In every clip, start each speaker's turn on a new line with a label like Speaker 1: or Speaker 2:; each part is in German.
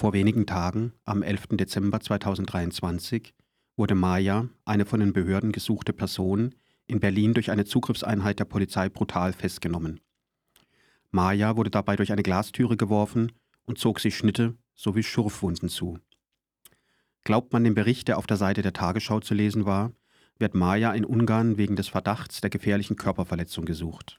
Speaker 1: Vor wenigen Tagen, am 11. Dezember 2023, wurde Maya, eine von den Behörden gesuchte Person, in Berlin durch eine Zugriffseinheit der Polizei brutal festgenommen. Maya wurde dabei durch eine Glastüre geworfen und zog sich Schnitte sowie Schurfwunden zu. Glaubt man dem Bericht, der auf der Seite der Tagesschau zu lesen war, wird Maya in Ungarn wegen des Verdachts der gefährlichen Körperverletzung gesucht.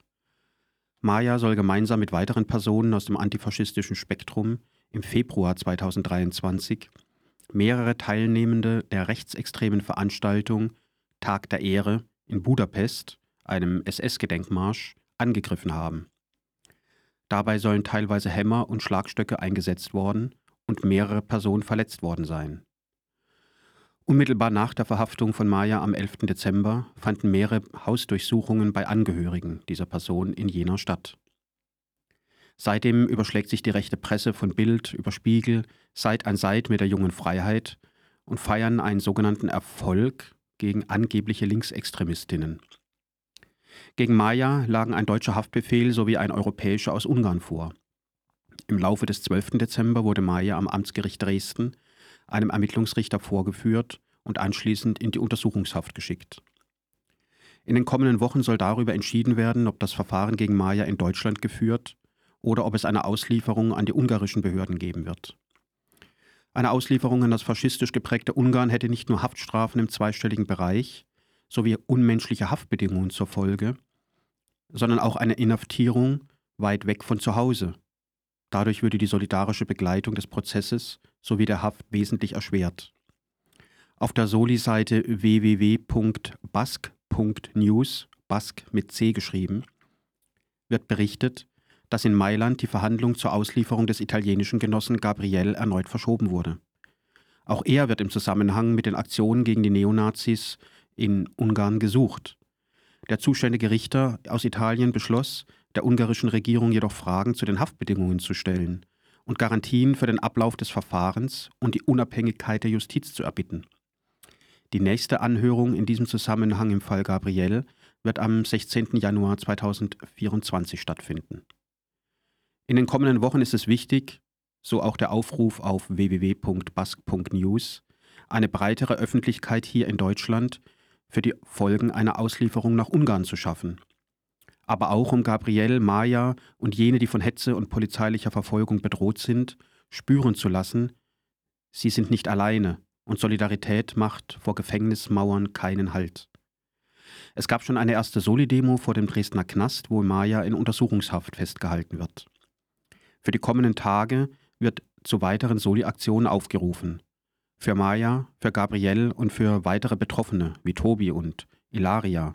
Speaker 1: Maya soll gemeinsam mit weiteren Personen aus dem antifaschistischen Spektrum im Februar 2023 mehrere Teilnehmende der rechtsextremen Veranstaltung Tag der Ehre in Budapest, einem SS-Gedenkmarsch, angegriffen haben. Dabei sollen teilweise Hämmer und Schlagstöcke eingesetzt worden und mehrere Personen verletzt worden sein. Unmittelbar nach der Verhaftung von Maya am 11. Dezember fanden mehrere Hausdurchsuchungen bei Angehörigen dieser Person in jener Stadt. Seitdem überschlägt sich die rechte Presse von Bild über Spiegel Seit an Seit mit der jungen Freiheit und feiern einen sogenannten Erfolg gegen angebliche Linksextremistinnen. Gegen Maya lagen ein deutscher Haftbefehl sowie ein europäischer aus Ungarn vor. Im Laufe des 12. Dezember wurde Maya am Amtsgericht Dresden einem Ermittlungsrichter vorgeführt und anschließend in die Untersuchungshaft geschickt. In den kommenden Wochen soll darüber entschieden werden, ob das Verfahren gegen Maya in Deutschland geführt oder ob es eine Auslieferung an die ungarischen Behörden geben wird. Eine Auslieferung an das faschistisch geprägte Ungarn hätte nicht nur Haftstrafen im zweistelligen Bereich sowie unmenschliche Haftbedingungen zur Folge, sondern auch eine Inhaftierung weit weg von zu Hause. Dadurch würde die solidarische Begleitung des Prozesses sowie der Haft wesentlich erschwert. Auf der Soli-Seite www.bask.news, Bask mit C geschrieben, wird berichtet, dass in Mailand die Verhandlung zur Auslieferung des italienischen Genossen Gabriel erneut verschoben wurde. Auch er wird im Zusammenhang mit den Aktionen gegen die Neonazis in Ungarn gesucht. Der zuständige Richter aus Italien beschloss, der ungarischen Regierung jedoch Fragen zu den Haftbedingungen zu stellen und Garantien für den Ablauf des Verfahrens und die Unabhängigkeit der Justiz zu erbitten. Die nächste Anhörung in diesem Zusammenhang im Fall Gabriel wird am 16. Januar 2024 stattfinden. In den kommenden Wochen ist es wichtig, so auch der Aufruf auf www.bask.news, eine breitere Öffentlichkeit hier in Deutschland für die Folgen einer Auslieferung nach Ungarn zu schaffen. Aber auch um Gabriel, Maya und jene, die von Hetze und polizeilicher Verfolgung bedroht sind, spüren zu lassen, sie sind nicht alleine und Solidarität macht vor Gefängnismauern keinen Halt. Es gab schon eine erste Soli-Demo vor dem Dresdner Knast, wo Maya in Untersuchungshaft festgehalten wird. Für die kommenden Tage wird zu weiteren Soli-Aktionen aufgerufen. Für Maya, für Gabrielle und für weitere Betroffene wie Tobi und Ilaria.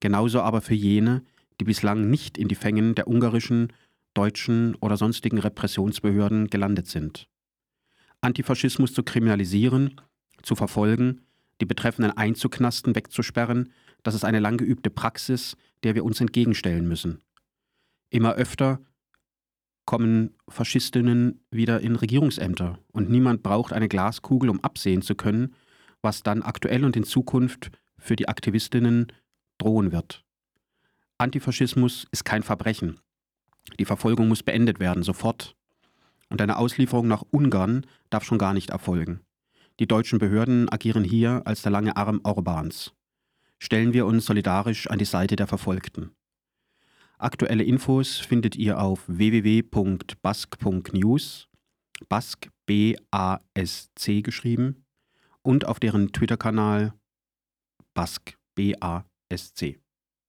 Speaker 1: Genauso aber für jene, die bislang nicht in die Fängen der ungarischen, deutschen oder sonstigen Repressionsbehörden gelandet sind. Antifaschismus zu kriminalisieren, zu verfolgen, die Betreffenden einzuknasten, wegzusperren, das ist eine lang geübte Praxis, der wir uns entgegenstellen müssen. Immer öfter kommen Faschistinnen wieder in Regierungsämter und niemand braucht eine Glaskugel, um absehen zu können, was dann aktuell und in Zukunft für die Aktivistinnen drohen wird. Antifaschismus ist kein Verbrechen. Die Verfolgung muss beendet werden, sofort. Und eine Auslieferung nach Ungarn darf schon gar nicht erfolgen. Die deutschen Behörden agieren hier als der lange Arm Orbans. Stellen wir uns solidarisch an die Seite der Verfolgten. Aktuelle Infos findet ihr auf www.bask.news, Bask B-A-S-C geschrieben, und auf deren Twitter-Kanal Bask B-A-S-C.